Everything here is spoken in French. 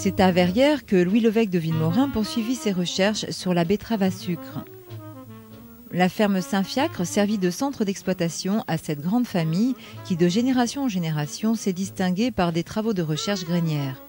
C'est à Verrières que Louis Levesque de Villemorin poursuivit ses recherches sur la betterave à sucre. La ferme Saint-Fiacre servit de centre d'exploitation à cette grande famille qui, de génération en génération, s'est distinguée par des travaux de recherche grainière.